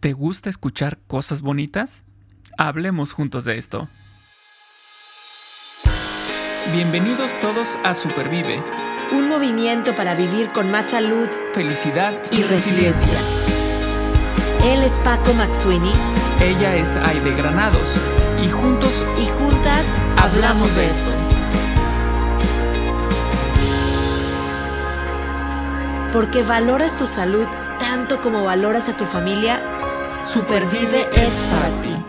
¿Te gusta escuchar cosas bonitas? Hablemos juntos de esto. Bienvenidos todos a Supervive. Un movimiento para vivir con más salud, felicidad y, y resiliencia. Él es Paco Maxuini. Ella es Aide Granados. Y juntos y juntas hablamos de esto. Porque valoras tu salud tanto como valoras a tu familia, Supervive es para ti.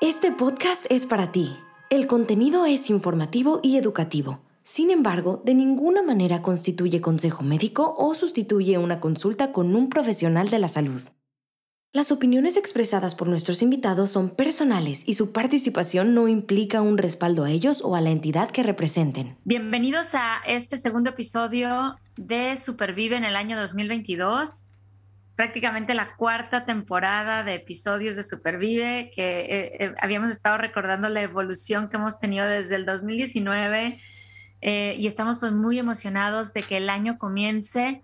Este podcast es para ti. El contenido es informativo y educativo. Sin embargo, de ninguna manera constituye consejo médico o sustituye una consulta con un profesional de la salud. Las opiniones expresadas por nuestros invitados son personales y su participación no implica un respaldo a ellos o a la entidad que representen. Bienvenidos a este segundo episodio de Supervive en el año 2022. Prácticamente la cuarta temporada de episodios de Supervive, que eh, eh, habíamos estado recordando la evolución que hemos tenido desde el 2019 eh, y estamos pues muy emocionados de que el año comience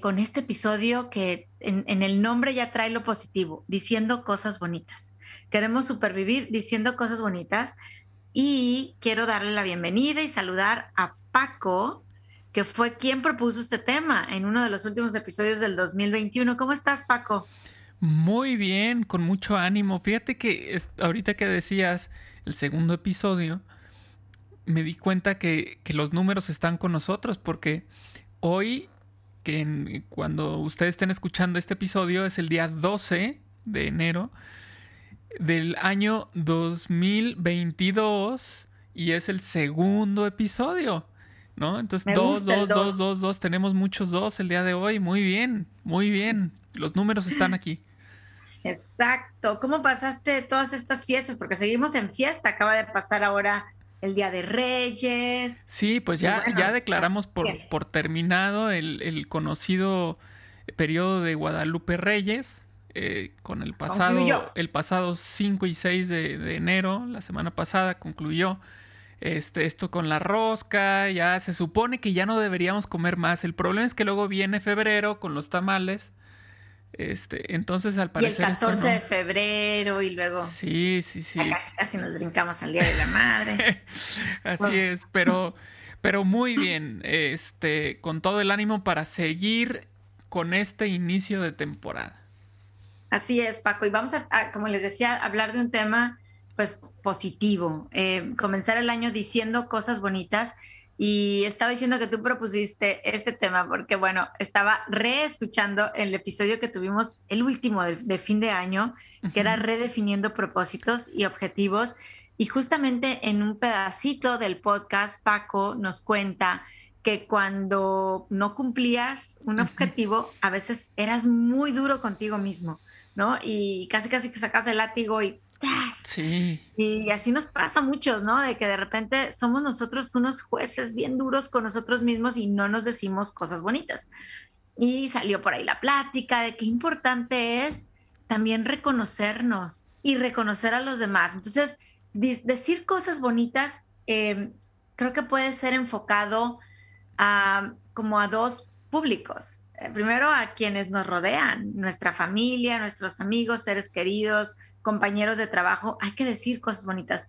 con este episodio que en, el nombre ya trae lo positivo, diciendo cosas bonitas. Queremos supervivir diciendo cosas bonitas y quiero darle la bienvenida y saludar a Paco, que fue quien propuso este tema en uno de los últimos episodios del 2021. ¿Cómo estás, Paco? Muy bien, con mucho ánimo. Fíjate que ahorita que decías el segundo episodio, me di cuenta que, que los números están con nosotros porque hoy que cuando ustedes estén escuchando este episodio es el día 12 de enero del año 2022 y es el segundo episodio, ¿no? Entonces, dos, dos, dos, dos, dos, tenemos muchos dos el día de hoy, muy bien, muy bien, los números están aquí. Exacto, ¿cómo pasaste todas estas fiestas? Porque seguimos en fiesta, acaba de pasar ahora el Día de Reyes. Sí, pues ya, ya declaramos por, por terminado el, conocido periodo de Guadalupe Reyes. Eh, con el pasado, el pasado 5 y 6 de, enero, la semana pasada, concluyó este, esto con la rosca. Ya se supone que ya no deberíamos comer más. El problema es que luego viene febrero con los tamales este, entonces, al parecer. Y el 14 de febrero y luego. Sí, sí, sí. Casi, nos brincamos al Día de la Madre. Así es, pero, pero muy bien. Este, con todo el ánimo para seguir con este inicio de temporada. Así es, Paco. Y vamos a, como les decía, hablar de un tema pues positivo. Eh, comenzar el año diciendo cosas bonitas y estaba diciendo que tú propusiste este tema porque, bueno, estaba reescuchando el episodio que tuvimos, el último de, fin de año, que era redefiniendo propósitos y objetivos. Y justamente en un pedacito del podcast, Paco nos cuenta que cuando no cumplías un objetivo, a veces eras muy duro contigo mismo, ¿no? Y casi casi que sacas el látigo y Sí. Y así nos pasa a muchos, ¿no? De que de repente somos nosotros unos jueces bien duros con nosotros mismos y no nos decimos cosas bonitas. Y salió por ahí la plática de qué importante es también reconocernos y reconocer a los demás. Entonces, decir cosas bonitas em, creo que puede ser enfocado a, como a dos públicos. Eh, primero a quienes nos rodean, nuestra familia, nuestros amigos, seres queridos, compañeros de trabajo, hay que decir cosas bonitas,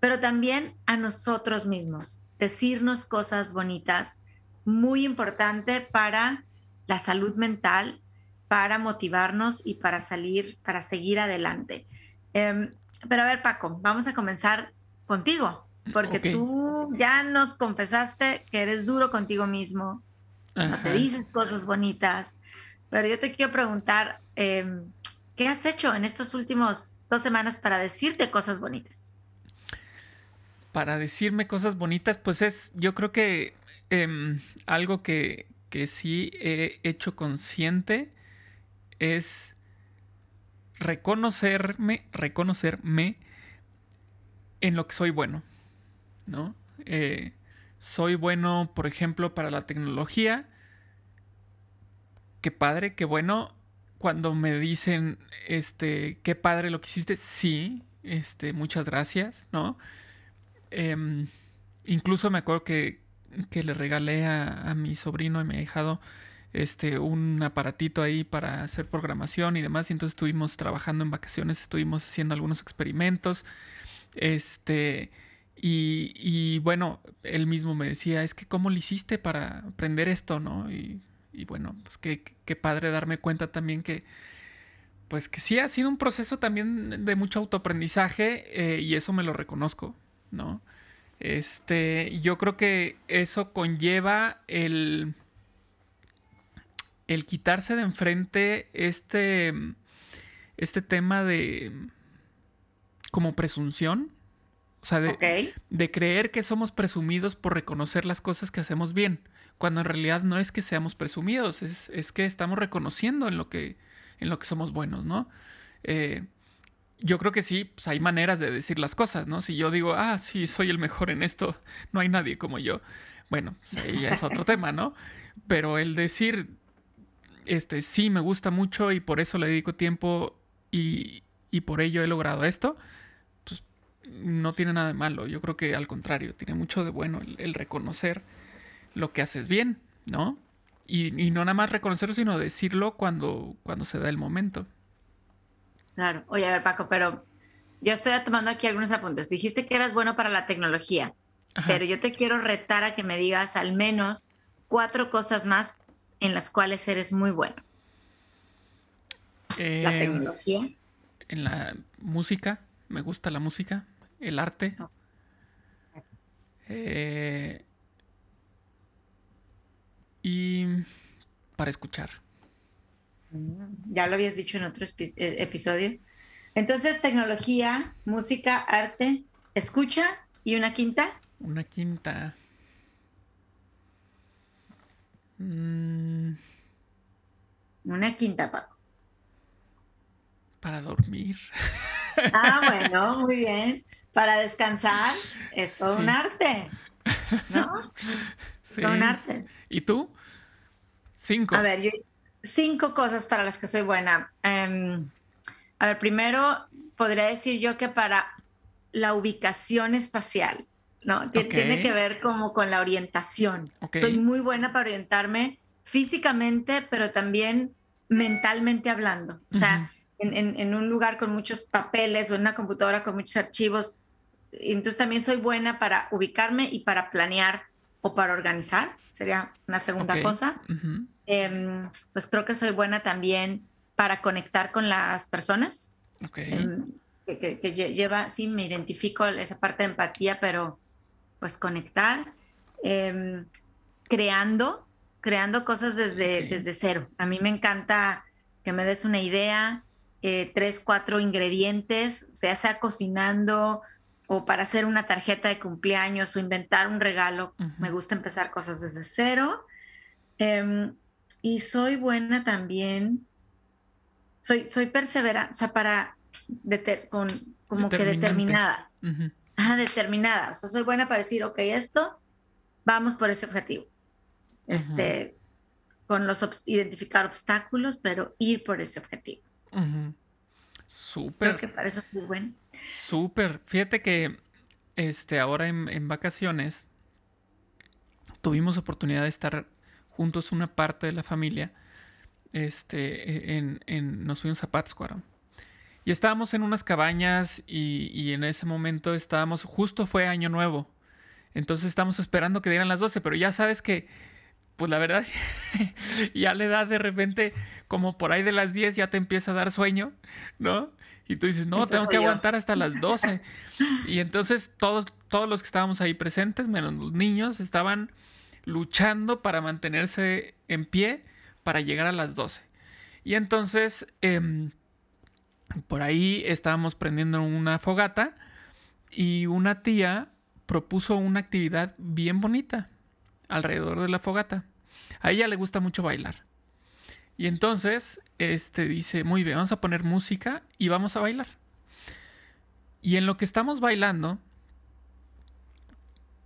pero también a nosotros mismos, decirnos cosas bonitas, muy importante para la salud mental, para motivarnos y para salir, para seguir adelante. Em, pero a ver, Paco, vamos a comenzar contigo, porque tú ya nos confesaste que eres duro contigo mismo, no te dices cosas bonitas, pero yo te quiero preguntar, em, ¿qué has hecho en estos últimos dos semanas para decirte cosas bonitas. Para decirme cosas bonitas, pues es, yo creo que em, algo que, que sí he hecho consciente es reconocerme, reconocerme en lo que soy bueno, ¿no? Eh, soy bueno, por ejemplo, para la tecnología. Qué padre, qué bueno cuando me dicen, este, qué padre lo que hiciste, sí, este, muchas gracias, ¿no? Em, incluso me acuerdo que, le regalé a, mi sobrino y me ha dejado este, un aparatito ahí para hacer programación y demás. Y entonces estuvimos trabajando en vacaciones, estuvimos haciendo algunos experimentos. Este, y, bueno, él mismo me decía, es que cómo lo hiciste para aprender esto, ¿no? Y, bueno, pues qué, qué, padre darme cuenta también que, pues que sí ha sido un proceso también de mucho autoaprendizaje eh, y eso me lo reconozco, ¿no? Este, yo creo que eso conlleva el, el quitarse de enfrente este, este tema de como presunción, o sea, de, de, creer que somos presumidos por reconocer las cosas que hacemos bien, cuando en realidad no es que seamos presumidos, es, es que estamos reconociendo en lo que, en lo que somos buenos, ¿no? Eh, yo creo que sí, pues hay maneras de decir las cosas, ¿no? Si yo digo, ah, sí, soy el mejor en esto, no hay nadie como yo. Bueno, pues ya es otro tema, ¿no? Pero el decir, este, sí, me gusta mucho y por eso le dedico tiempo y, y por ello he logrado esto, pues no tiene nada de malo. Yo creo que al contrario, tiene mucho de bueno el, reconocer lo que haces bien, ¿no? Y, y, no nada más reconocerlo, sino decirlo cuando, cuando se da el momento. Claro. Oye, a ver, Paco, pero yo estoy tomando aquí algunos apuntes. Dijiste que eras bueno para la tecnología, pero yo te quiero retar a que me digas al menos cuatro cosas más en las cuales eres muy bueno. la tecnología. En la música, me gusta la música, el arte. Eh, y para escuchar. Ya lo habías dicho en otro eh, episodio. Entonces, tecnología, música, arte, escucha y una quinta. Una quinta. Mm. Una quinta, Paco. Para dormir. Ah, bueno, muy bien. Para descansar es todo un arte. ¿No? Sí. Un arte. ¿Y tú? Cinco. A ver, yo cinco cosas para las que soy buena. Em, a ver, primero podría decir yo que para la ubicación espacial, ¿no? Tiene que ver como con la orientación. Soy muy buena para orientarme físicamente, pero también mentalmente hablando. O sea, en, un lugar con muchos papeles o en una computadora con muchos archivos. Entonces también soy buena para ubicarme y para planear o para organizar. Sería una segunda cosa. Em, pues creo que soy buena también para conectar con las personas. Em, que, lleva, sí, me identifico esa parte de empatía, pero pues conectar, em, creando, creando cosas desde, desde cero. A mí me encanta que me des una idea, eh, tres, cuatro ingredientes, sea sea cocinando o para hacer una tarjeta de cumpleaños o inventar un regalo. Me gusta empezar cosas desde cero. Y soy buena también, soy, soy perseverante, o sea, para, con, como que determinada. determinada. O sea, soy buena para decir, ok, esto, vamos por ese objetivo. Este, con los, identificar obstáculos, pero ir por ese objetivo. Súper. Creo que para eso buena. Súper. Fíjate que este, ahora en, en, vacaciones tuvimos oportunidad de estar juntos una parte de la familia, este, e, en, nos fuimos a Pátzcuaro. Y estábamos en unas cabañas y, en ese momento estábamos, justo fue año nuevo. Entonces estábamos esperando que dieran las 12, pero ya sabes que, pues la verdad, ya le da de repente, como por ahí de las 10 ya te empieza a dar sueño, ¿no? Y tú dices, no, tengo que aguantar hasta las 12. y entonces todos, todos los que estábamos ahí presentes, menos los niños, estaban luchando para mantenerse en pie para llegar a las 12. Y entonces, em, por ahí estábamos prendiendo una fogata y una tía propuso una actividad bien bonita alrededor de la fogata. A ella le gusta mucho bailar. Y entonces, este dice, muy bien, vamos a poner música y vamos a bailar. Y en lo que estamos bailando,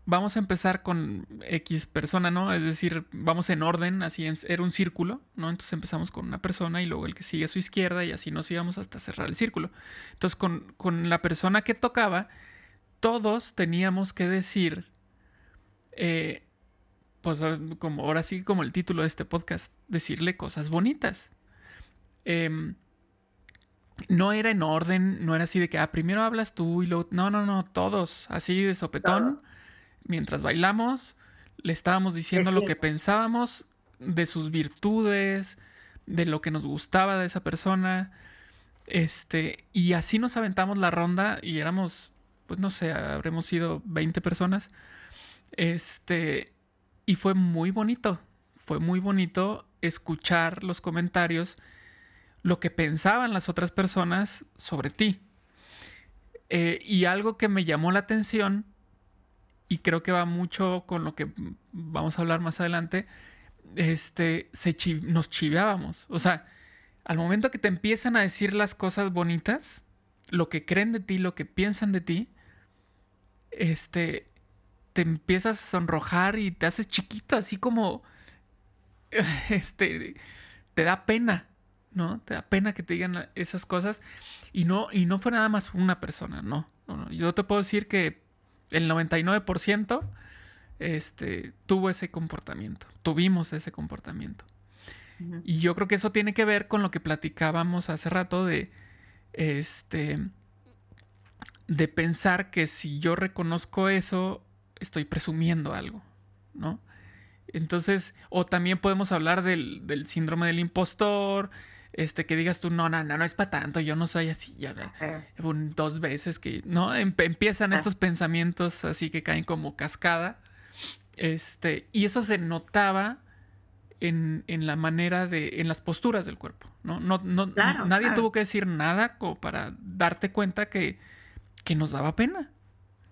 vamos a empezar con X persona, ¿no? Es decir, vamos en orden, así era un círculo, ¿no? Entonces empezamos con una persona y luego el que sigue a su izquierda y así nos íbamos hasta cerrar el círculo. Entonces con, la persona que tocaba, todos teníamos que decir, eh, pues como ahora sí como el título de este podcast, decirle cosas bonitas. Em, no era en orden, no era así de que ah, primero hablas tú y luego. No, no, no, todos así de sopetón. Mientras bailamos, le estábamos diciendo lo que pensábamos de sus virtudes, de lo que nos gustaba de esa persona. Este, y así nos aventamos la ronda y éramos, pues no sé, habremos sido 20 personas. Este, y fue muy bonito, fue muy bonito escuchar los comentarios, lo que pensaban las otras personas sobre ti. Eh, y algo que me llamó la atención, y creo que va mucho con lo que vamos a hablar más adelante, este, se nos chiveábamos. O sea, al momento que te empiezan a decir las cosas bonitas, lo que creen de ti, lo que piensan de ti, este, te empiezas a sonrojar y te haces chiquito, así como, este, te da pena, ¿no? Te da pena que te digan esas cosas y no, y no fue nada más una persona, no, no, no. Yo te puedo decir que el 99% este, tuvo ese comportamiento, tuvimos ese comportamiento. Y yo creo que eso tiene que ver con lo que platicábamos hace rato de, este, de pensar que si yo reconozco eso, estoy presumiendo algo, ¿no? Entonces, o también podemos hablar del, del síndrome del impostor, este, que digas tú, no, no, no, no es para tanto, yo no soy así, ya, dos veces que, ¿no? empiezan estos pensamientos así que caen como cascada este, y eso se notaba en, la manera de, en las posturas del cuerpo, ¿no? no, no nadie tuvo que decir nada como para darte cuenta que, que nos daba pena,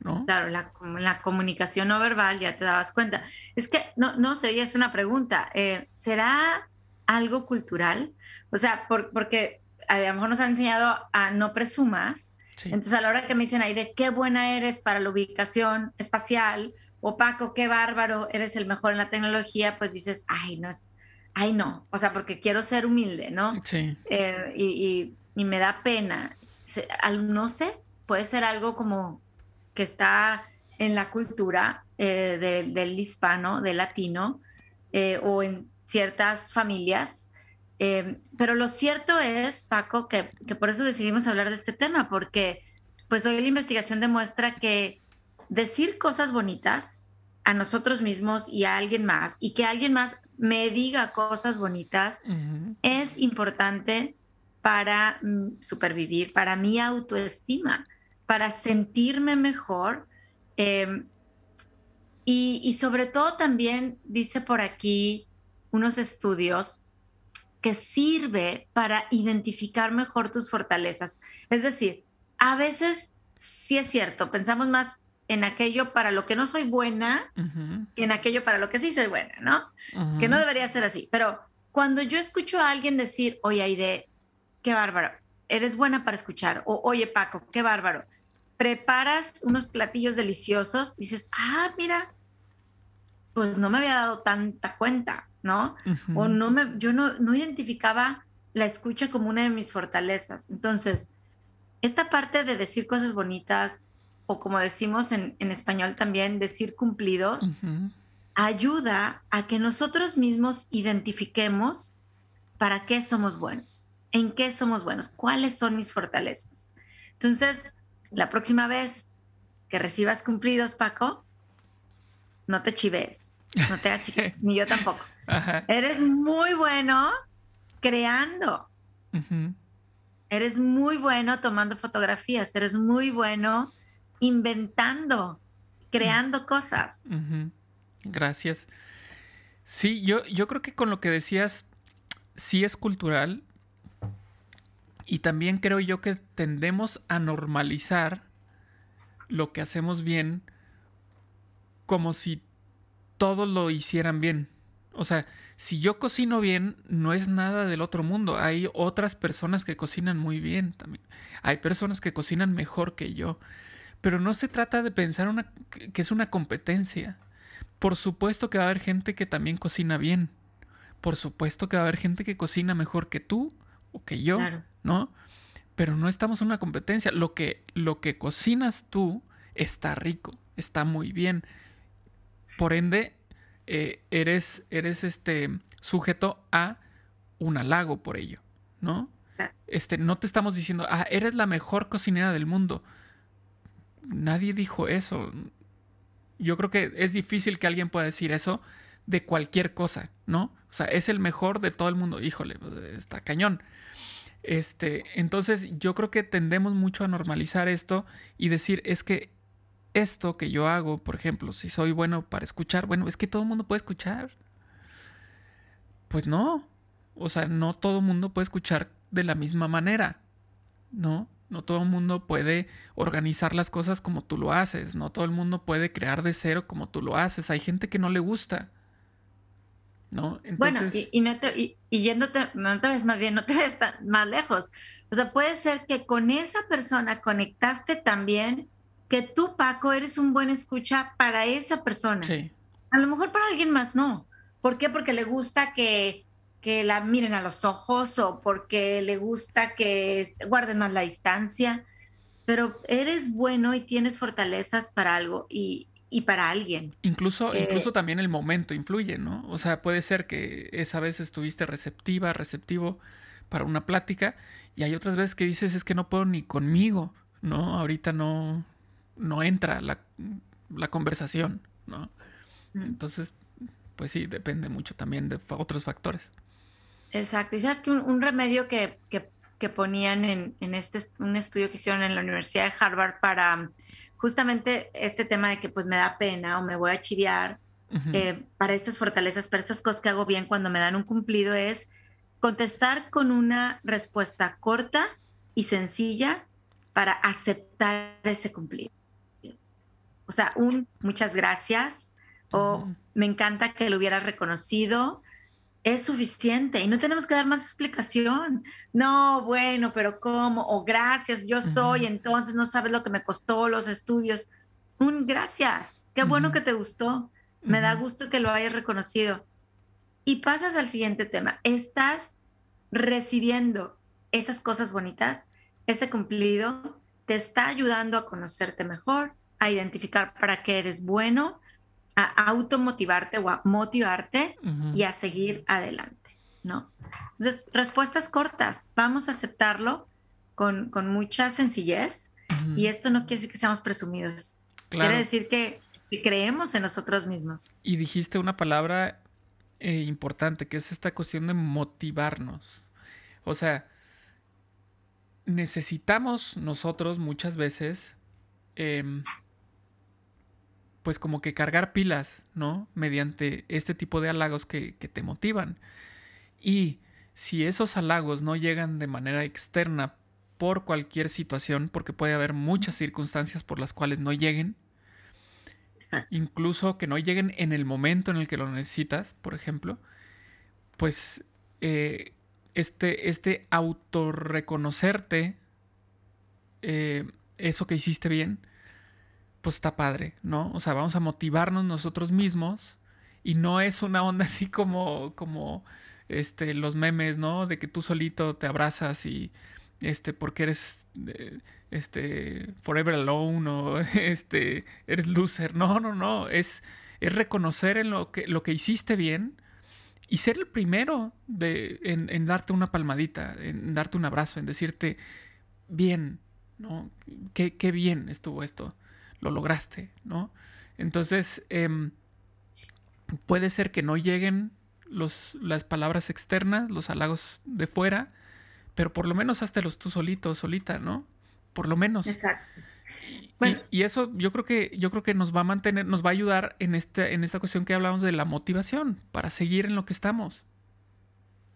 ¿no? Claro, la, la, comunicación no verbal ya te dabas cuenta. Es que, no, no sé, es una pregunta, eh, ¿será algo cultural? O sea, porque a lo mejor nos han enseñado a no presumas, entonces a la hora que me dicen ahí de qué buena eres para la ubicación espacial, o Paco, qué bárbaro, eres el mejor en la tecnología, pues dices, ay, no es, ay, no, o sea, porque quiero ser humilde, ¿no? Sí. Eh, y, me da pena. No sé, puede ser algo como que está en la cultura eh, del hispano, del latino, eh, o en ciertas familias. pero lo cierto es, Paco, que, que por eso decidimos hablar de este tema, porque pues hoy la investigación demuestra que decir cosas bonitas a nosotros mismos y a alguien más y que alguien más me diga cosas bonitas es importante para mm, supervivir, para mi autoestima, para sentirme mejor. Em, y, sobre todo también dice por aquí unos estudios que sirve para identificar mejor tus fortalezas. Es decir, a veces sí es cierto, pensamos más en aquello para lo que no soy buena que en aquello para lo que sí soy buena, ¿no? Que no debería ser así. Pero cuando yo escucho a alguien decir, oye, Aide, qué bárbaro, eres buena para escuchar, o oye, Paco, qué bárbaro, preparas unos platillos deliciosos, dices, ah, mira, pues no me había dado tanta cuenta, ¿no? O no me, yo no, no identificaba la escucha como una de mis fortalezas. Entonces, esta parte de decir cosas bonitas, o como decimos en, español también, decir cumplidos, ayuda a que nosotros mismos identifiquemos para qué somos buenos, en qué somos buenos, cuáles son mis fortalezas. Entonces, la próxima vez que recibas cumplidos, Paco, no te chives, no te achiques, ni yo tampoco. Eres muy bueno creando. Eres muy bueno tomando fotografías, eres muy bueno inventando, creando cosas. Gracias. Sí, yo, yo creo que con lo que decías, sí es cultural. Y también creo yo que tendemos a normalizar lo que hacemos bien como si todos lo hicieran bien. O sea, si yo cocino bien, no es nada del otro mundo. Hay otras personas que cocinan muy bien también. Hay personas que cocinan mejor que yo. Pero no se trata de pensar una, que es una competencia. Por supuesto que va a haber gente que también cocina bien. Por supuesto que va a haber gente que cocina mejor que tú o que yo, ¿no? Pero no estamos en una competencia. Lo que, lo que cocinas tú está rico, está muy bien. Por ende, eh, eres, eres este sujeto a un halago por ello, ¿no? Este, no te estamos diciendo, ah, eres la mejor cocinera del mundo. Nadie dijo eso. Yo creo que es difícil que alguien pueda decir eso de cualquier cosa, ¿no? O sea, es el mejor de todo el mundo. Híjole, pues, está cañón. Este, entonces yo creo que tendemos mucho a normalizar esto y decir, es que esto que yo hago, por ejemplo, si soy bueno para escuchar, bueno, es que todo el mundo puede escuchar. Pues no. O sea, no todo el mundo puede escuchar de la misma manera. ¿No? No todo el mundo puede organizar las cosas como tú lo haces. No todo el mundo puede crear de cero como tú lo haces. Hay gente que no le gusta. ¿No? Bueno, y, no y, yéndote, no te ves más bien, no te ves más lejos. O sea, puede ser que con esa persona conectaste también que tú, Paco, eres un buen escucha para esa persona. Sí. A lo mejor para alguien más no. ¿Por qué? Porque le gusta que que la miren a los ojos o porque le gusta que guarden más la distancia, pero eres bueno y tienes fortalezas para algo y, para alguien. Incluso, eh, incluso también el momento influye, ¿no? O sea, puede ser que esa vez estuviste receptiva, receptivo para una plática y hay otras veces que dices es que no puedo ni conmigo, ¿no? Ahorita no, no entra la, la conversación, ¿no? Mm. Entonces, pues sí, depende mucho también de otros factores. Exacto. Y sabes que un, remedio que, ponían en, este un estudio que hicieron en la Universidad de Harvard para justamente este tema de que pues me da pena o me voy a chiviar eh, para estas fortalezas, para estas cosas que hago bien cuando me dan un cumplido es contestar con una respuesta corta y sencilla para aceptar ese cumplido. O sea, un muchas gracias o me encanta que lo hubieras reconocido es suficiente y no tenemos que dar más explicación. No, bueno, pero ¿cómo? O gracias, yo soy, entonces no sabes lo que me costó los estudios. Un gracias, qué bueno que te gustó, me da gusto que lo hayas reconocido. Y pasas al siguiente tema, estás recibiendo esas cosas bonitas, ese cumplido, te está ayudando a conocerte mejor, a identificar para qué eres bueno a automotivarte o a motivarte y a seguir adelante, ¿no? Entonces, respuestas cortas, vamos a aceptarlo con, mucha sencillez y esto no quiere decir que seamos presumidos, quiere decir que, creemos en nosotros mismos. Y dijiste una palabra eh, importante, que es esta cuestión de motivarnos. O sea, necesitamos nosotros muchas veces... Em, pues como que cargar pilas, ¿no? Mediante este tipo de halagos que, te motivan. Y si esos halagos no llegan de manera externa por cualquier situación, porque puede haber muchas circunstancias por las cuales no lleguen, incluso que no lleguen en el momento en el que lo necesitas, por ejemplo, pues eh, este, este autorreconocerte, eh, eso que hiciste bien, pues está padre, ¿no? O sea, vamos a motivarnos nosotros mismos y no es una onda así como, como, este, los memes, ¿no? De que tú solito te abrazas y, este, porque eres, eh, este, forever alone o, este, eres loser. No, no, no, es, es reconocer en lo que, lo que hiciste bien y ser el primero de, en, en darte una palmadita, en darte un abrazo, en decirte, bien, ¿no? Qué, qué bien estuvo esto lo lograste, ¿no? Entonces, em, puede ser que no lleguen los, las palabras externas, los halagos de fuera, pero por lo menos los tú solito, solita, ¿no? Por lo menos. Exacto. Y, eso yo creo que yo creo que nos va a mantener, nos va a ayudar en este, en esta cuestión que hablamos de la motivación para seguir en lo que estamos.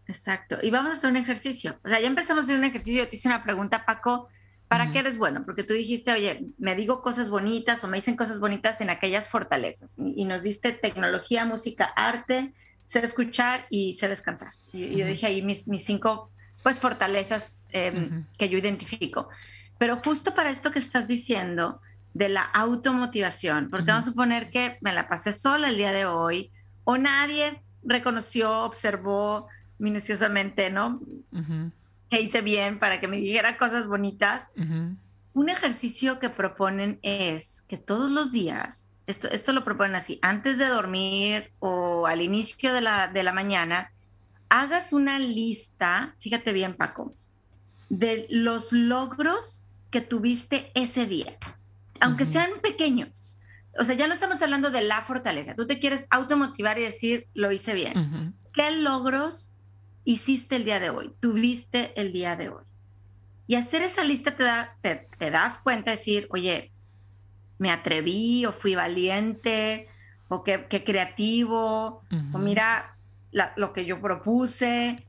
Exacto. Y vamos a hacer un ejercicio. O sea, ya empezamos a hacer un ejercicio. Yo te hice una pregunta, Paco, ¿Para qué eres bueno? Porque tú dijiste, oye, me digo cosas bonitas o me dicen cosas bonitas en aquellas fortalezas. Y, nos diste tecnología, música, arte, sé escuchar y sé descansar. Y, yo dije ahí mis, mis cinco, pues, fortalezas em, que yo identifico. Pero justo para esto que estás diciendo de la automotivación, porque vamos a suponer que me la pasé sola el día de hoy o nadie reconoció, observó minuciosamente, ¿no? Que hice bien para que me dijera cosas bonitas. Un ejercicio que proponen es que todos los días esto, esto lo proponen así, antes de dormir o al inicio de la, de la mañana, hagas una lista, fíjate bien Paco, de los logros que tuviste ese día, aunque sean pequeños. O sea, ya no estamos hablando de la fortaleza. Tú te quieres automotivar y decir, lo hice bien. ¿Qué logros hiciste el día de hoy? Tuviste el día de hoy. Y hacer esa lista te, da, te, das cuenta de decir, oye, me atreví o fui valiente o qué, creativo o mira lo que yo propuse.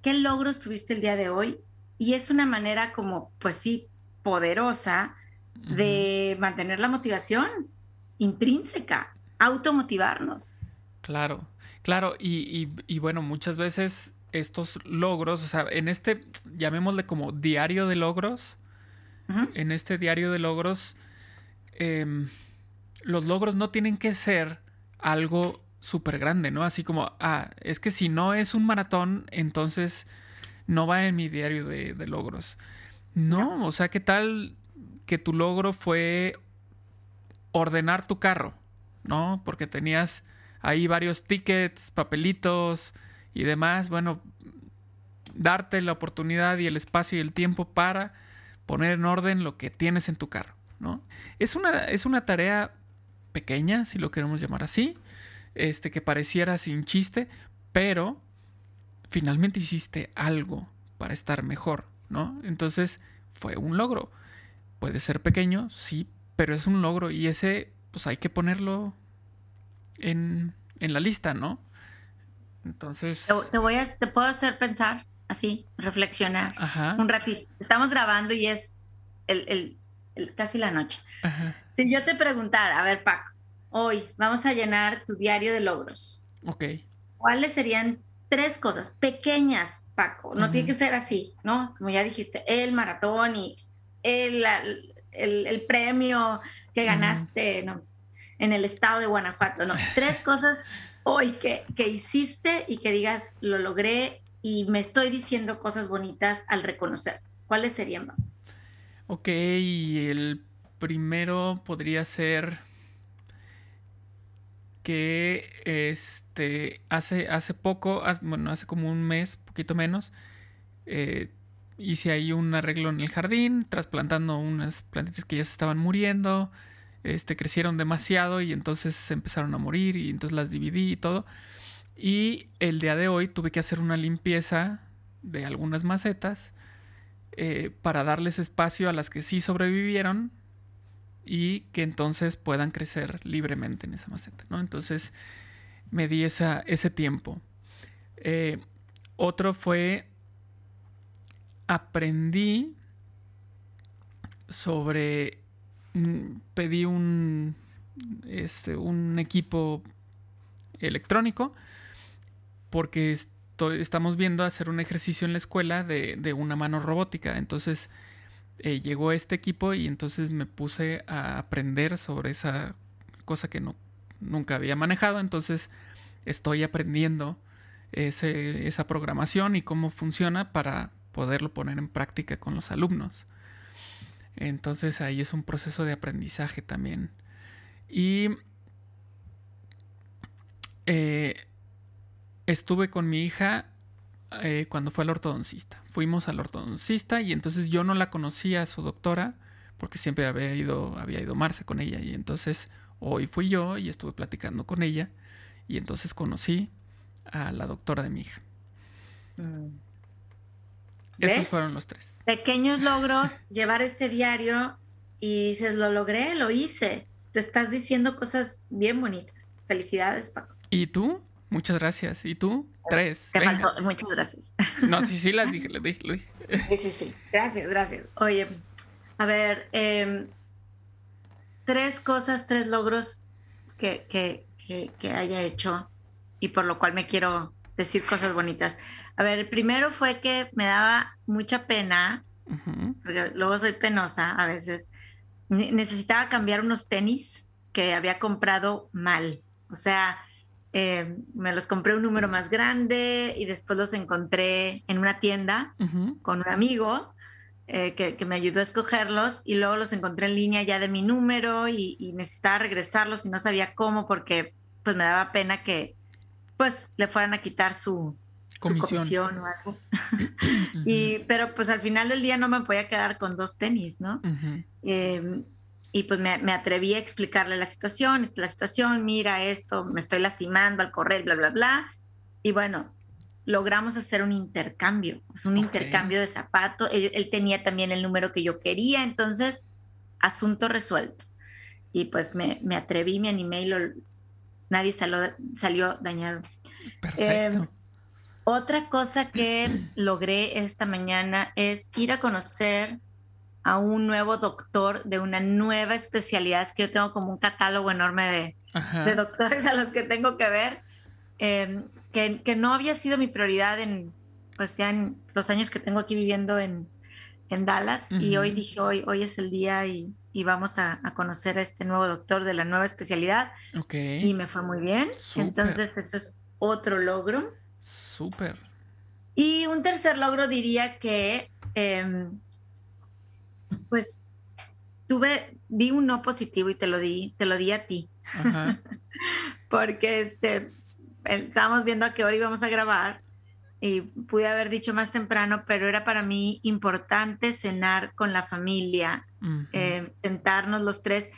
¿Qué logros tuviste el día de hoy? Y es una manera como, pues sí, poderosa de mantener la motivación intrínseca, automotivarnos. Claro, claro, y, bueno, muchas veces estos logros, o sea, en este, llamémosle como diario de logros, en este diario de logros, em, los logros no tienen que ser algo súper grande, ¿no? Así como, ah, es que si no es un maratón, entonces no va en mi diario de, de logros. No, o sea, ¿qué tal que tu logro fue ordenar tu carro? ¿No? Porque tenías ahí varios tickets, papelitos y demás. Bueno, darte la oportunidad y el espacio y el tiempo para poner en orden lo que tienes en tu carro, ¿no? Es una, es una tarea pequeña, si lo queremos llamar así, este, que pareciera sin chiste, pero finalmente hiciste algo para estar mejor, ¿no? Entonces fue un logro. Puede ser pequeño, sí, pero es un logro y ese pues hay que ponerlo en, la lista, ¿no? Entonces... Te, voy a, te puedo hacer pensar así, reflexionar un ratito. Estamos grabando y es el, casi la noche. Si yo te preguntara, a ver Paco, hoy vamos a llenar tu diario de logros. Ok. ¿Cuáles serían tres cosas pequeñas, Paco? No tiene que ser así, ¿no? Como ya dijiste, el maratón y el, el, premio que ganaste ¿no? en el estado de Guanajuato, ¿no? Tres cosas hoy que, que hiciste y que digas, lo logré y me estoy diciendo cosas bonitas al reconocerlas. ¿Cuáles serían? Ok, el primero podría ser que este hace, hace poco, bueno, hace como un mes, poquito menos, eh, hice ahí un arreglo en el jardín, trasplantando unas plantitas que ya se estaban muriendo, este, crecieron demasiado y entonces empezaron a morir y entonces las dividí y todo. Y el día de hoy tuve que hacer una limpieza de algunas macetas eh, para darles espacio a las que sí sobrevivieron y que entonces puedan crecer libremente en esa maceta, ¿no? Entonces me di esa, ese tiempo. Eh, otro fue aprendí sobre pedí un este un equipo electrónico porque estamos viendo hacer un ejercicio en la escuela de, de una mano robótica entonces eh, llegó este equipo y entonces me puse a aprender sobre esa cosa que no, nunca había manejado. Entonces estoy aprendiendo ese, esa programación y cómo funciona para poderlo poner en práctica con los alumnos. Entonces ahí es un proceso de aprendizaje también. Y eh, estuve con mi hija eh, cuando fue al ortodoncista. Fuimos al ortodoncista y entonces yo no la conocía a su doctora porque siempre había ido, había ido Marce con ella y entonces hoy fui yo y estuve platicando con ella y entonces conocí a la doctora de mi hija. Mm. Esos fueron los tres. Pequeños logros, llevar este diario y dices, lo logré, lo hice. Te estás diciendo cosas bien bonitas. Felicidades, Paco. ¿Y tú? Muchas gracias. ¿Y tú? Tres. Te faltó. Muchas gracias. No, sí, sí las dije, las dije, Sí, sí, sí. Gracias, gracias. Oye, a ver, em, tres cosas, tres logros que, que, que, haya hecho y por lo cual me quiero decir cosas bonitas. A ver, el primero fue que me daba mucha pena, porque luego soy penosa a veces. Necesitaba cambiar unos tenis que había comprado mal. O sea, eh, me los compré un número más grande y después los encontré en una tienda con un amigo eh, que, me ayudó a escogerlos y luego los encontré en línea ya de mi número y, necesitaba regresarlos y no sabía cómo porque pues me daba pena que pues le fueran a quitar su comisión, o algo. y, pero pues al final del día no me podía quedar con dos tenis, ¿no? Em, y pues me, me, atreví a explicarle la situación, la situación, mira esto, me estoy lastimando al correr, bla, bla, bla. Y bueno, logramos hacer un intercambio, es un intercambio de zapatos. Él, tenía también el número que yo quería, entonces, asunto resuelto. Y pues me, me atreví, me animé y lo, nadie salió, salió dañado. Perfecto. Em, otra cosa que logré esta mañana es ir a conocer a un nuevo doctor de una nueva especialidad. Es que yo tengo como un catálogo enorme de, de doctores a los que tengo que ver. Eh, que, no había sido mi prioridad en, pues ya en los años que tengo aquí viviendo en, Dallas. Y hoy dije, hoy, hoy es el día y, vamos a, conocer a este nuevo doctor de la nueva especialidad. Y me fue muy bien. Entonces, eso es otro logro. Súper. Y un tercer logro diría que, em, pues, tuve, di un no positivo y te lo di, te lo di a ti. Porque este, estábamos viendo a qué hora íbamos a grabar y pude haber dicho más temprano, pero era para mí importante cenar con la familia, eh, sentarnos los tres.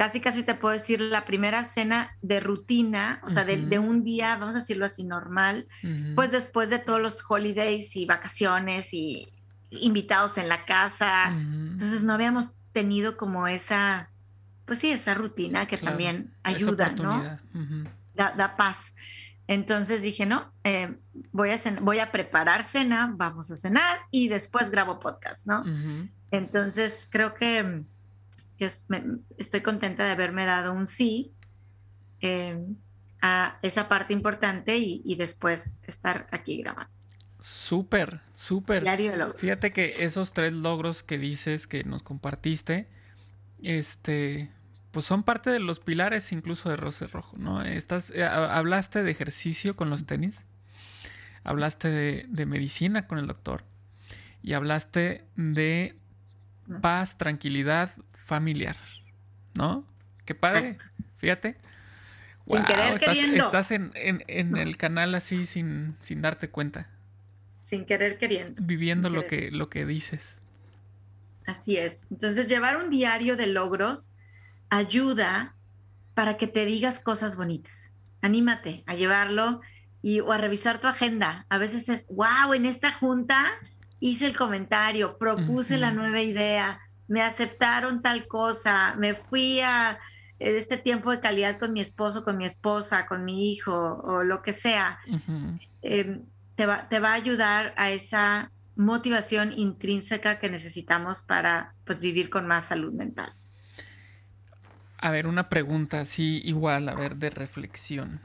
Casi, casi te puedo decir la primera cena de rutina, o sea, de, un día, vamos a decirlo así, normal, pues después de todos los holidays y vacaciones y invitados en la casa. Entonces no habíamos tenido como esa, pues sí, esa rutina que también ayuda, ¿no? da, da, paz. Entonces dije, no, eh, voy, a voy a preparar cena, vamos a cenar y después grabo podcast, ¿no? Entonces creo que, estoy contenta de haberme dado un sí eh, a esa parte importante y, después estar aquí grabando. Súper, súper. Fíjate que esos tres logros que dices que nos compartiste, este, pues son parte de los pilares incluso de Roce Rojo, ¿no? Estás, eh, hablaste de ejercicio con los tenis, hablaste de, medicina con el doctor y hablaste de paz, tranquilidad familiar, ¿no? Qué padre, fíjate. estás, en, el canal así sin, sin darte cuenta. Sin querer queriendo. Viviendo lo, Que, lo que dices. Así es. Entonces, llevar un diario de logros ayuda para que te digas cosas bonitas. Anímate a llevarlo y, o a revisar tu agenda. A veces es, wow, en esta junta hice el comentario, propuse la nueva idea, me aceptaron tal cosa, me fui a este tiempo de calidad con mi esposo, con mi esposa, con mi hijo o lo que sea. Em, te, va, te va a ayudar a esa motivación intrínseca que necesitamos para pues, vivir con más salud mental. A ver, una pregunta así igual, a ver, de reflexión.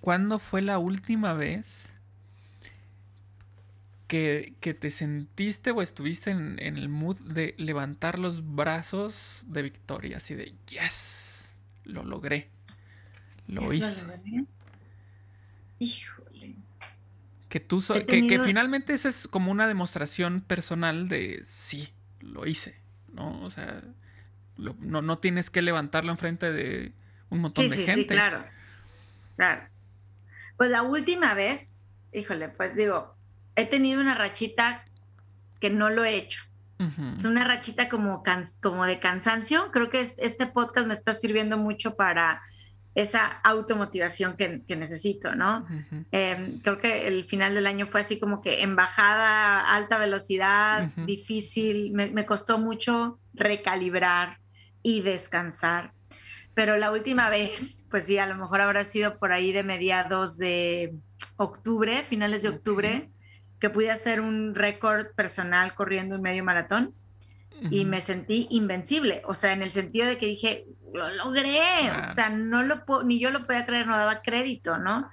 ¿Cuándo fue la última vez que, te sentiste o estuviste en, el mood de levantar los brazos de victoria? Así de, yes, lo logré. Lo hice. Híjole. Que tú que, que, finalmente esa es como una demostración personal de sí, lo hice, ¿no? O sea, no, no tienes que levantarlo enfrente de un montón de gente. Sí, claro. Claro. Pues la última vez, híjole, pues digo, he tenido una rachita que no lo he hecho. Es una rachita como, como de cansancio. Creo que este podcast me está sirviendo mucho para esa automotivación que, necesito, ¿no? Em, creo que el final del año fue así como que en bajada, alta velocidad, difícil. Me, me, costó mucho recalibrar, y descansar. Pero la última vez, pues sí, a lo mejor habrá sido por ahí de mediados de octubre, finales de octubre, que pude hacer un récord personal corriendo un medio maratón y me sentí invencible, o sea, en el sentido de que dije, lo logré, o sea, no lo ni yo lo podía creer, no daba crédito, ¿no?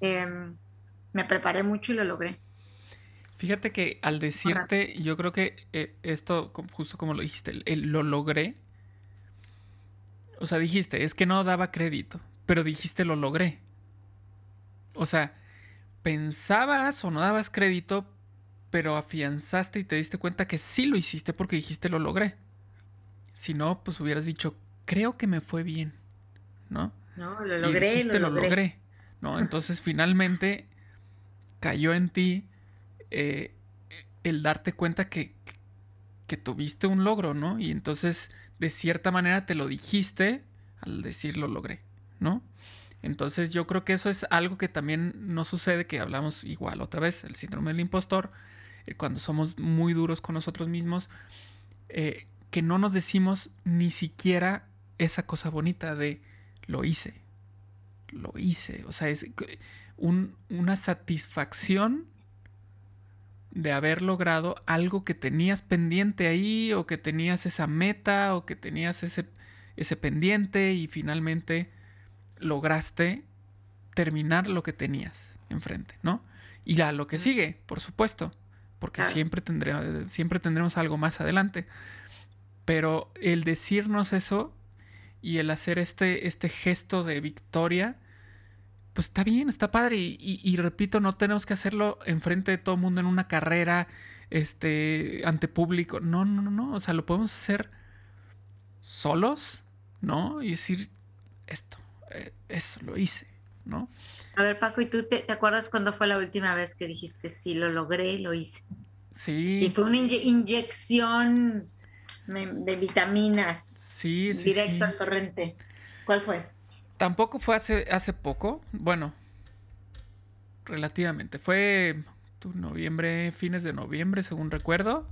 Em, me preparé mucho y lo logré. Fíjate que al decirte, yo creo que eh, esto, justo como lo dijiste, lo logré, o sea, dijiste, es que no daba crédito, pero dijiste lo logré. O sea, pensabas o no dabas crédito, pero afianzaste y te diste cuenta que sí lo hiciste porque dijiste lo logré. Si no, pues hubieras dicho, creo que me fue bien, ¿no? No, lo logré, lo, logré. ¿no? Entonces finalmente cayó en ti eh, el darte cuenta que, que tuviste un logro, ¿no? Y entonces de cierta manera te lo dijiste al decir lo logré, ¿no? Entonces yo creo que eso es algo que también no sucede, que hablamos igual otra vez, el síndrome del impostor, eh, cuando somos muy duros con nosotros mismos, eh, que no nos decimos ni siquiera esa cosa bonita de lo hice, lo hice, o sea, es una satisfacción de haber logrado algo que tenías pendiente ahí o que tenías esa meta o que tenías ese, ese pendiente y finalmente lograste terminar lo que tenías enfrente, ¿no? Y ya lo que sigue, por supuesto, porque siempre, siempre tendremos algo más adelante. Pero el decirnos eso y el hacer este, este gesto de victoria, pues está bien, está padre. Y, repito, no tenemos que hacerlo enfrente de todo el mundo en una carrera, este, ante público. No, no, no, no. O sea, lo podemos hacer solos, ¿no? Y decir esto, eso lo hice, ¿no? A ver, Paco, ¿y tú te, acuerdas cuándo fue la última vez que dijiste, sí, lo logré, lo hice? Sí. Y fue una inyección de vitaminas. Sí, sí. Directo al torrente. ¿Cuál fue? Tampoco fue hace, hace poco. Bueno, relativamente. Fue noviembre, fines de noviembre, según recuerdo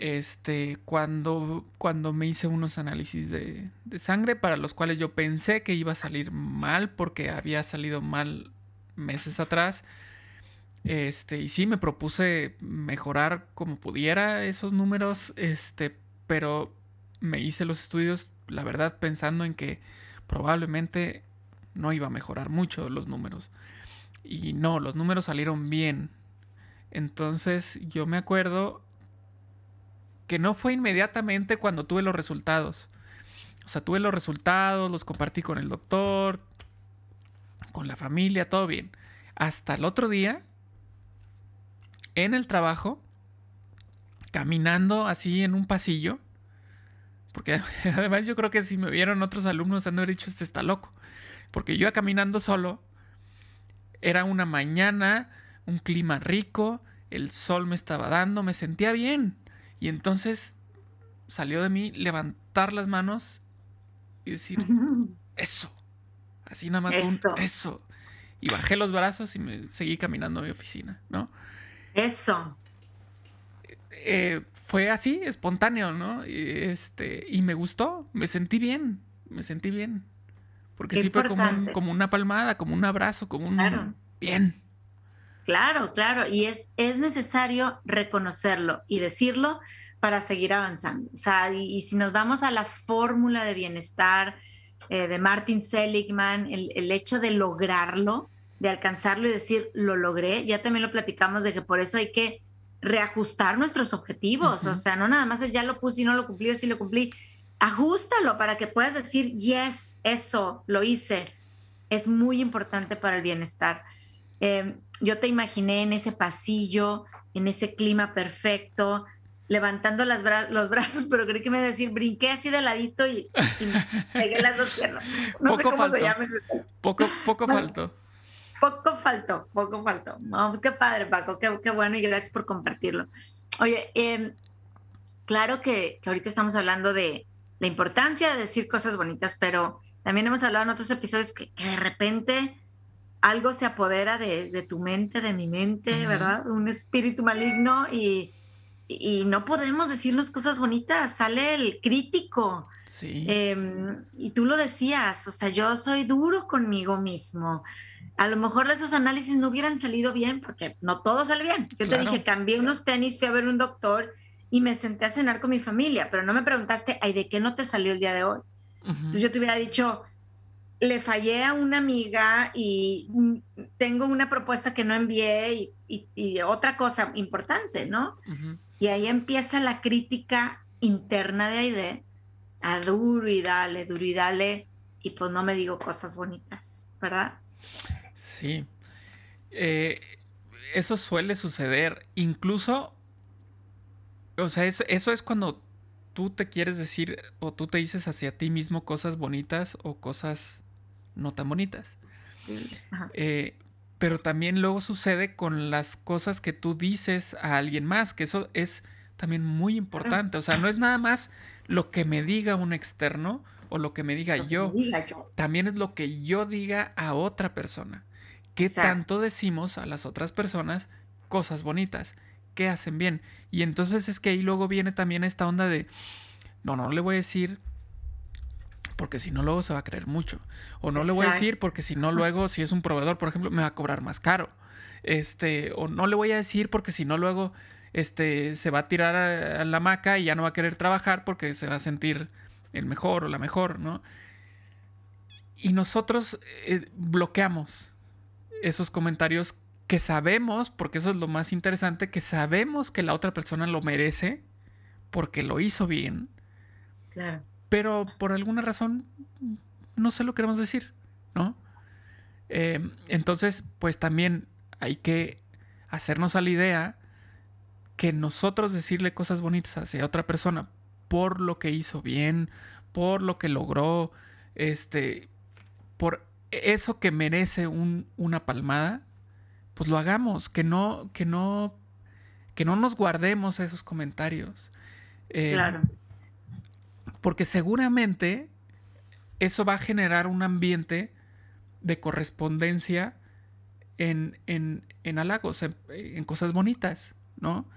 este, cuando, cuando me hice unos análisis de, sangre para los cuales yo pensé que iba a salir mal porque había salido mal meses atrás. Este, y sí, me propuse mejorar como pudiera esos números, este, pero me hice los estudios, la verdad, pensando en que probablemente no iba a mejorar mucho los números. Y no, los números salieron bien. Entonces yo me acuerdo que no fue inmediatamente cuando tuve los resultados. O sea, tuve los resultados, los compartí con el doctor, con la familia, todo bien. Hasta el otro día, en el trabajo, caminando así en un pasillo, porque además yo creo que si me vieron otros alumnos han de haber dicho, este está loco. Porque yo caminando solo, era una mañana, un clima rico, el sol me estaba dando, me sentía bien. Y entonces salió de mí levantar las manos y decir, eso. Así nada más un eso. Y bajé los brazos y me seguí caminando a mi oficina, ¿no? Eso. Eh, fue así, espontáneo, ¿no? Y, este, y me gustó, me sentí bien, me sentí bien. Porque sí fue como, como, una palmada, como un abrazo, como un... Bien. Claro, claro, y es, es necesario reconocerlo y decirlo para seguir avanzando. O sea, y, si nos vamos a la fórmula de bienestar eh, de Martin Seligman, el, hecho de lograrlo, de alcanzarlo y decir, lo logré, ya también lo platicamos de que por eso hay que reajustar nuestros objetivos. O sea, no nada más es ya lo puse y no lo cumplí o sí lo cumplí. Ajústalo para que puedas decir, yes, eso, lo hice. Es muy importante para el bienestar. Em, yo te imaginé en ese pasillo, en ese clima perfecto, levantando las los brazos, pero creí que me iba a decir, brinqué así de ladito y, pegué las dos piernas. No sé cómo se llama Poco, poco faltó. Poco faltó, poco faltó. qué padre, Paco, qué, qué, bueno y gracias por compartirlo. Oye, em, claro que, que, ahorita estamos hablando de la importancia de decir cosas bonitas, pero también hemos hablado en otros episodios que, que de repente algo se apodera de, tu mente, de mi mente, ¿verdad? Un espíritu maligno y, no podemos decirnos cosas bonitas, sale el crítico. Sí. Em, y tú lo decías, o sea, yo soy duro conmigo mismo. A lo mejor esos análisis no hubieran salido bien porque no todo sale bien. Yo te dije, cambié unos tenis, fui a ver un doctor y me senté a cenar con mi familia, pero no me preguntaste, ay, ¿de qué no te salió el día de hoy? Entonces yo te hubiera dicho, le fallé a una amiga y tengo una propuesta que no envié y, otra cosa importante, ¿no? Y ahí empieza la crítica interna de Aide a duro y dale, duro y dale, y pues no me digo cosas bonitas, ¿verdad? Sí. Eh, eso suele suceder. Incluso, o sea, eso, eso es cuando tú te quieres decir o tú te dices hacia ti mismo cosas bonitas o cosas no tan bonitas. Eh, pero también luego sucede con las cosas que tú dices a alguien más, que eso es también muy importante. O sea, no es nada más lo que me diga un externo o lo que me diga, yo. También es lo que yo diga a otra persona. ¿Qué tanto decimos a las otras personas cosas bonitas? ¿Qué hacen bien? Y entonces es que ahí luego viene también esta onda de, no, no le voy a decir porque si no luego se va a creer mucho. O no le voy a decir porque si no luego, si es un proveedor, por ejemplo, me va a cobrar más caro. Este, o no le voy a decir porque si no luego este, se va a tirar a, la hamaca y ya no va a querer trabajar porque se va a sentir el mejor o la mejor, ¿no? Y nosotros eh, bloqueamos esos comentarios que sabemos, porque eso es lo más interesante, que sabemos que la otra persona lo merece porque lo hizo bien. Claro. Pero por alguna razón no se lo queremos decir, ¿no? Em, entonces, pues también hay que hacernos a la idea que nosotros decirle cosas bonitas hacia otra persona por lo que hizo bien, por lo que logró, este, por eso que merece una palmada, pues lo hagamos, que no, que no, que no nos guardemos esos comentarios. Eh, claro. Porque seguramente eso va a generar un ambiente de correspondencia en, en, en halagos, en, cosas bonitas, ¿no?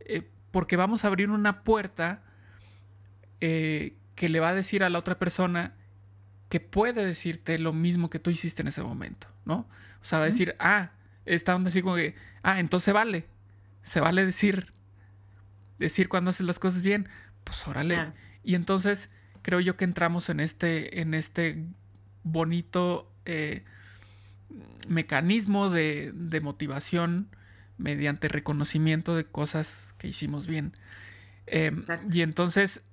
Eh, porque vamos a abrir una puerta eh, que le va a decir a la otra persona que puede decirte lo mismo que tú hiciste en ese momento, ¿no? O sea, va a decir, ah, está donde decir como que, ah, entonces vale, se vale decir, decir cuando haces las cosas bien, pues órale. Y entonces creo yo que entramos en este, en este bonito eh, mecanismo de, de, motivación mediante reconocimiento de cosas que hicimos bien. Em, y entonces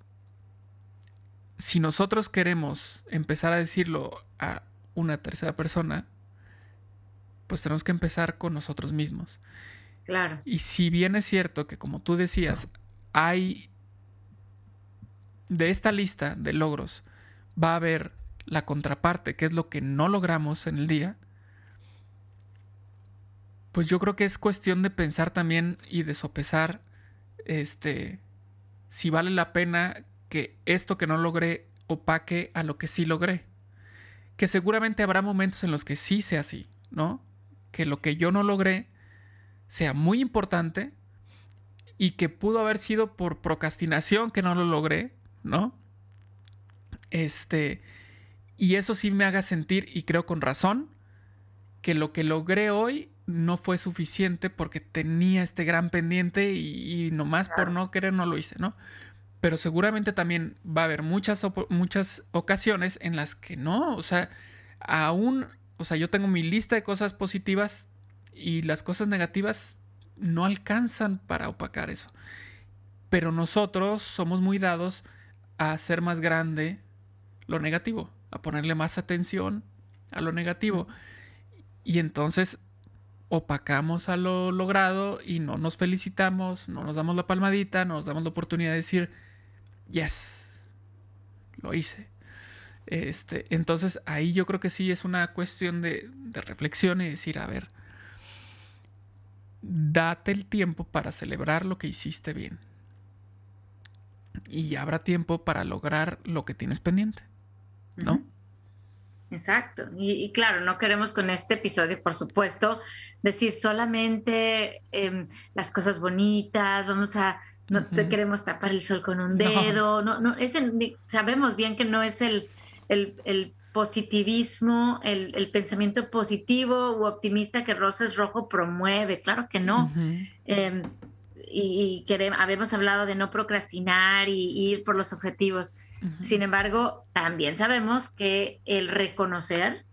si nosotros queremos empezar a decirlo a una tercera persona, pues tenemos que empezar con nosotros mismos. Claro. Y si bien es cierto que, como tú decías, hay de esta lista de logros, va a haber la contraparte, que es lo que no logramos en el día, pues yo creo que es cuestión de pensar también y de sopesar este si vale la pena que esto que no logré opaque a lo que sí logré. Que seguramente habrá momentos en los que sí sea así, ¿no? Que lo que yo no logré sea muy importante y que pudo haber sido por procrastinación que no lo logré, ¿no? Este, y eso sí me haga sentir, y creo con razón, que lo que logré hoy no fue suficiente porque tenía este gran pendiente y, y nomás por no querer no lo hice, ¿no? pero seguramente también va a haber muchas, muchas ocasiones en las que no, o sea, aún, o sea, yo tengo mi lista de cosas positivas y las cosas negativas no alcanzan para opacar eso. Pero nosotros somos muy dados a hacer más grande lo negativo, a ponerle más atención a lo negativo. Y entonces opacamos a lo logrado y no nos felicitamos, no nos damos la palmadita, no nos damos la oportunidad de decir, yes, lo hice. Este, entonces ahí yo creo que sí es una cuestión de, de reflexión y decir, a ver, date el tiempo para celebrar lo que hiciste bien. Y habrá tiempo para lograr lo que tienes pendiente, ¿no? Exacto. Y, claro, no queremos con este episodio, por supuesto, decir solamente em, las cosas bonitas, vamos a no te queremos tapar el sol con un dedo, no, no, sabemos bien que no es el, el, positivismo, el, pensamiento positivo u optimista que Rosas Rojo promueve, claro que no. Y, queremos, habíamos hablado de no procrastinar y, ir por los objetivos. Sin embargo, también sabemos que el reconocer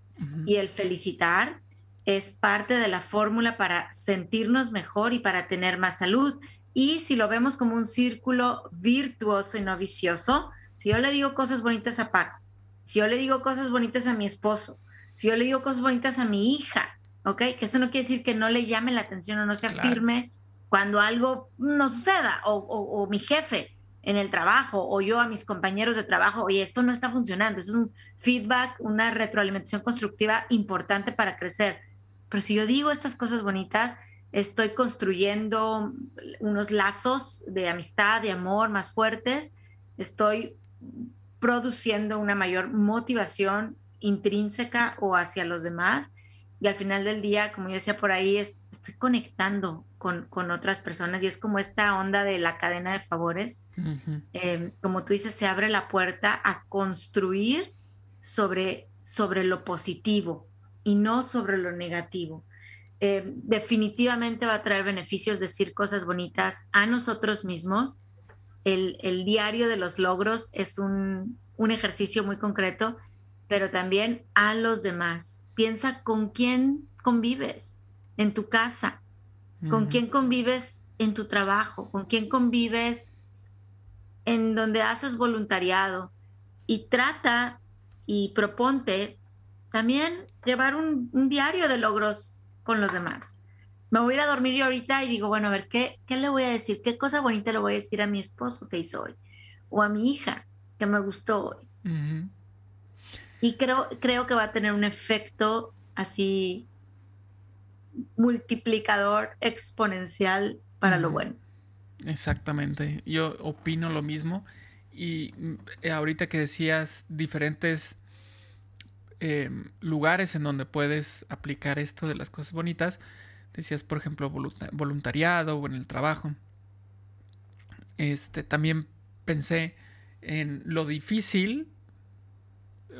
y el felicitar es parte de la fórmula para sentirnos mejor y para tener más salud. Y si lo vemos como un círculo virtuoso y no vicioso, si yo le digo cosas bonitas a Paco, si yo le digo cosas bonitas a mi esposo, si yo le digo cosas bonitas a mi hija, ¿ok? Que eso no quiere decir que no le llame la atención o no se afirme cuando algo no suceda, o, mi jefe en el trabajo, o yo a mis compañeros de trabajo, oye, esto no está funcionando, es un feedback, una retroalimentación constructiva importante para crecer. Pero si yo digo estas cosas bonitas, estoy construyendo unos lazos de amistad, de amor más fuertes, estoy produciendo una mayor motivación intrínseca o hacia los demás. Y al final del día, como yo decía por ahí, estoy conectando con, otras personas y es como esta onda de la cadena de favores. Em, como tú dices, se abre la puerta a construir sobre, sobre lo positivo y no sobre lo negativo. Em, definitivamente va a traer beneficios decir cosas bonitas a nosotros mismos. El, el diario de los logros es un, un ejercicio muy concreto, pero también a los demás. Piensa con quién convives en tu casa, con quién convives en tu trabajo, con quién convives en donde haces voluntariado y trata y proponte también llevar un, diario de logros con los demás. Me voy a ir a dormir yo ahorita y digo, bueno, a ver, ¿qué, ¿qué le voy a decir? ¿Qué cosa bonita le voy a decir a mi esposo que hizo hoy? O a mi hija que me gustó hoy. Y creo, creo que va a tener un efecto así multiplicador exponencial para lo bueno. Exactamente, yo opino lo mismo. Y mm, ahorita que decías diferentes em, lugares en donde puedes aplicar esto de las cosas bonitas, decías por ejemplo voluntariado o en el trabajo. Este, también pensé en lo difícil.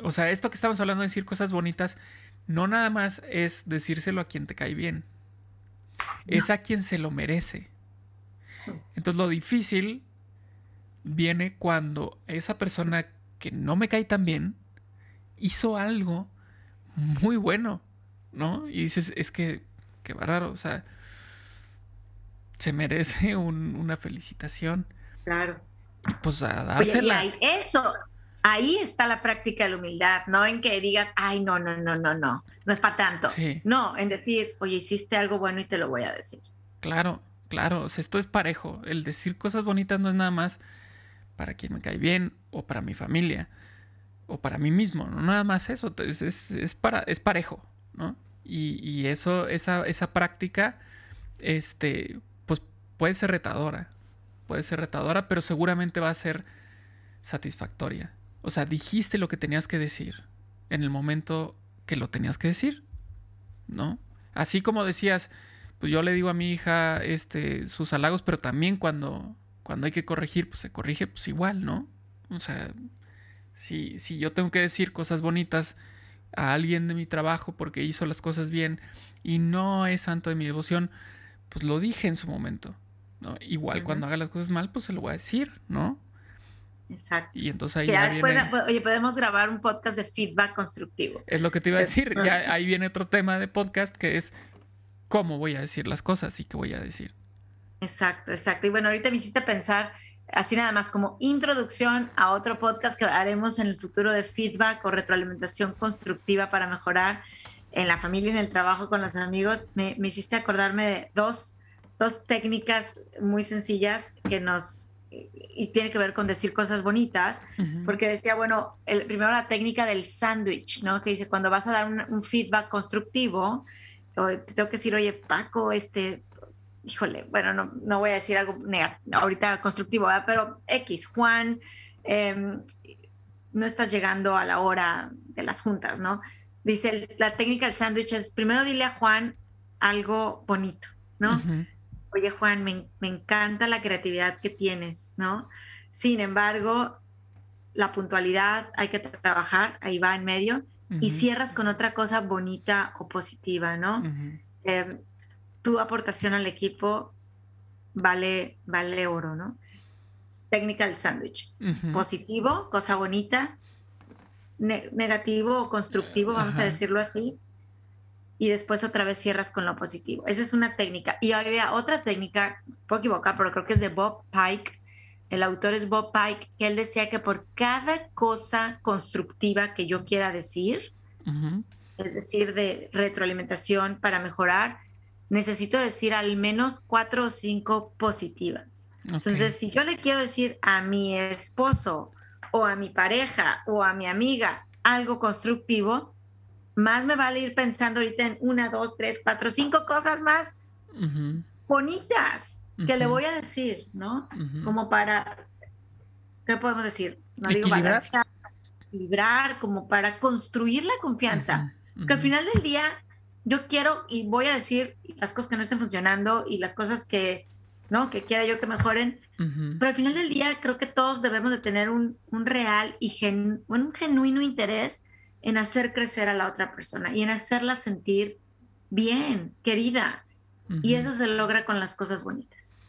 O sea, esto que estamos hablando de decir cosas bonitas, no nada más es decírselo a quien te cae bien. Es a quien se lo merece. Entonces lo difícil viene cuando esa persona que no me cae tan bien hizo algo muy bueno, ¿no? Y dices, es que, qué raro, o sea, se merece una felicitación. Claro. Pues a dársela. eso, ahí está la práctica de la humildad, no en que digas, ay, no, no, no, no, no, no es para tanto. No, en decir, oye, hiciste algo bueno y te lo voy a decir. Claro, claro, esto es parejo. El decir cosas bonitas no es nada más para quien me cae bien o para mi familia o para mí mismo, no nada más eso, es, para, es parejo, ¿no? Y, y, eso, esa, esa práctica, este, pues puede ser retadora, puede ser retadora, pero seguramente va a ser satisfactoria. O sea, dijiste lo que tenías que decir en el momento que lo tenías que decir, ¿no? Así como decías, pues yo le digo a mi hija este, sus halagos, pero también cuando, cuando hay que corregir, pues se corrige, pues igual, ¿no? O sea, si, si yo tengo que decir cosas bonitas a alguien de mi trabajo porque hizo las cosas bien y no es santo de mi devoción, pues lo dije en su momento. ¿no? Igual cuando haga las cosas mal, pues se lo voy a decir, ¿no? Exacto. Y entonces ahí ya, después, oye, podemos grabar un podcast de feedback constructivo. Es lo que te iba a decir. ya ahí viene otro tema de podcast que es cómo voy a decir las cosas y qué voy a decir. Exacto, exacto. Y bueno, ahorita me hiciste pensar así nada más como introducción a otro podcast que haremos en el futuro de feedback o retroalimentación constructiva para mejorar en la familia y en el trabajo con los amigos. Me, me hiciste acordarme de dos dos técnicas muy sencillas que nos y tiene que ver con decir cosas bonitas, porque decía, bueno, el, primero la técnica del sándwich, ¿no? Que dice, cuando vas a dar un, feedback constructivo, te tengo que decir, oye, Paco, este, híjole, bueno, no, no voy a decir algo ahorita constructivo, pero X, Juan, em, no estás llegando a la hora de las juntas, ¿no? Dice, la técnica del sándwich es, primero dile a Juan algo bonito, ¿no? Oye Juan, me, encanta la creatividad que tienes, ¿no? Sin embargo, la puntualidad hay que trabajar, ahí va en medio, y cierras con otra cosa bonita o positiva, ¿no? Em, tu aportación al equipo vale, vale oro, ¿no? Técnica del sándwich. Positivo, cosa bonita, negativo o constructivo, vamos a decirlo así, y después otra vez cierras con lo positivo. Esa es una técnica. Y había otra técnica, puedo equivocar, pero creo que es de Bob Pike. El autor es Bob Pike, que él decía que por cada cosa constructiva que yo quiera decir, es decir, de retroalimentación para mejorar, necesito decir al menos cuatro o cinco positivas. Entonces, si yo le quiero decir a mi esposo o a mi pareja o a mi amiga algo constructivo, más me vale ir pensando ahorita en una, dos, tres, cuatro, cinco cosas más bonitas que le voy a decir, ¿no? Como para, ¿qué podemos decir? No digo balancear, equilibrar, como para construir la confianza. Que al final del día yo quiero y voy a decir las cosas que no estén funcionando y las cosas que, ¿no? Que quiera yo que mejoren. Pero al final del día creo que todos debemos de tener un, real y un genuino interés en hacer crecer a la otra persona y en hacerla sentir bien, querida. Y eso se logra con las cosas bonitas.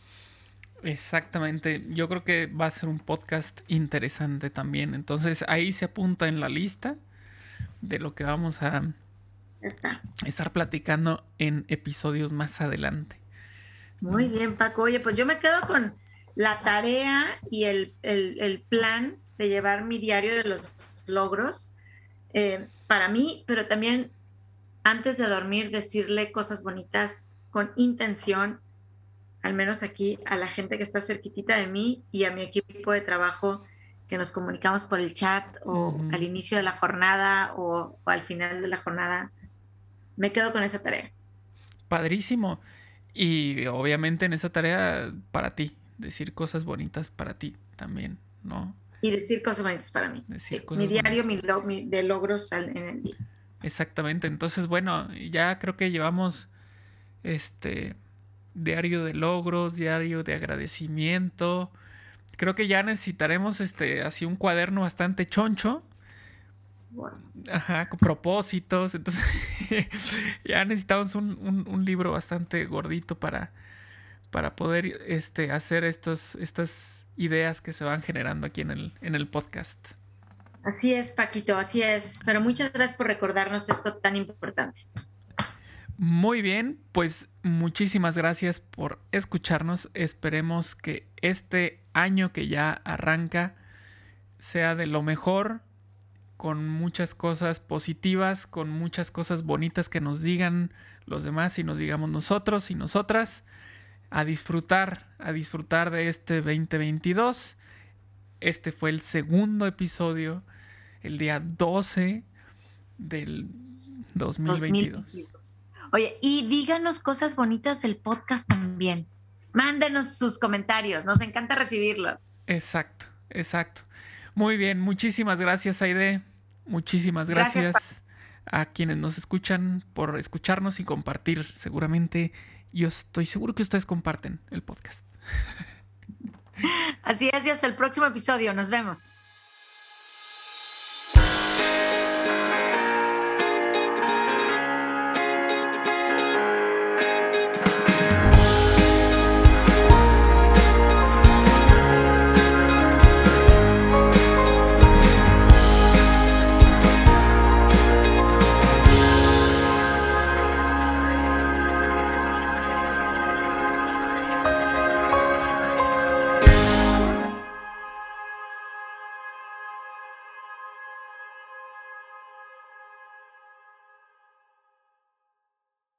Exactamente, yo creo que va a ser un podcast interesante también. Entonces ahí se apunta en la lista de lo que vamos a estar platicando en episodios más adelante. Muy bien, Paco. Oye, pues yo me quedo con la tarea y el, plan de llevar mi diario de los logros eh, para mí, pero también antes de dormir decirle cosas bonitas con intención, al menos aquí a la gente que está cerquitita de mí y a mi equipo de trabajo que nos comunicamos por el chat o al inicio de la jornada o, al final de la jornada. Me quedo con esa tarea. Padrísimo. Y obviamente en esa tarea para ti, decir cosas bonitas para ti también, ¿no? Y decir cosas bonitas para mí. mi diario mi, de logros en el día. Exactamente. Entonces, bueno, ya creo que llevamos este diario de logros, diario de agradecimiento, creo que ya necesitaremos este así un cuaderno bastante choncho. Ajá, con propósitos. Entonces, ya necesitamos un, libro bastante gordito para, para poder este, hacer estos, estas ideas que se van generando aquí en el, en el podcast. Así es, Paquito, así es. Pero muchas gracias por recordarnos esto tan importante. Muy bien, pues muchísimas gracias por escucharnos. Esperemos que este año que ya arranca sea de lo mejor, con muchas cosas positivas, con muchas cosas bonitas que nos digan los demás y nos digamos nosotros y nosotras. A disfrutar, a disfrutar de este 2022. Este fue el segundo episodio, el día 12 del 2022. Oye, y díganos cosas bonitas del podcast también. Mándenos sus comentarios, nos encanta recibirlos. Exacto, exacto. Muy bien, muchísimas gracias, Aide. Muchísimas gracias, a quienes nos escuchan por escucharnos y compartir. Seguramente, yo estoy seguro que ustedes comparten el podcast. Así es, y hasta el próximo episodio. Nos vemos.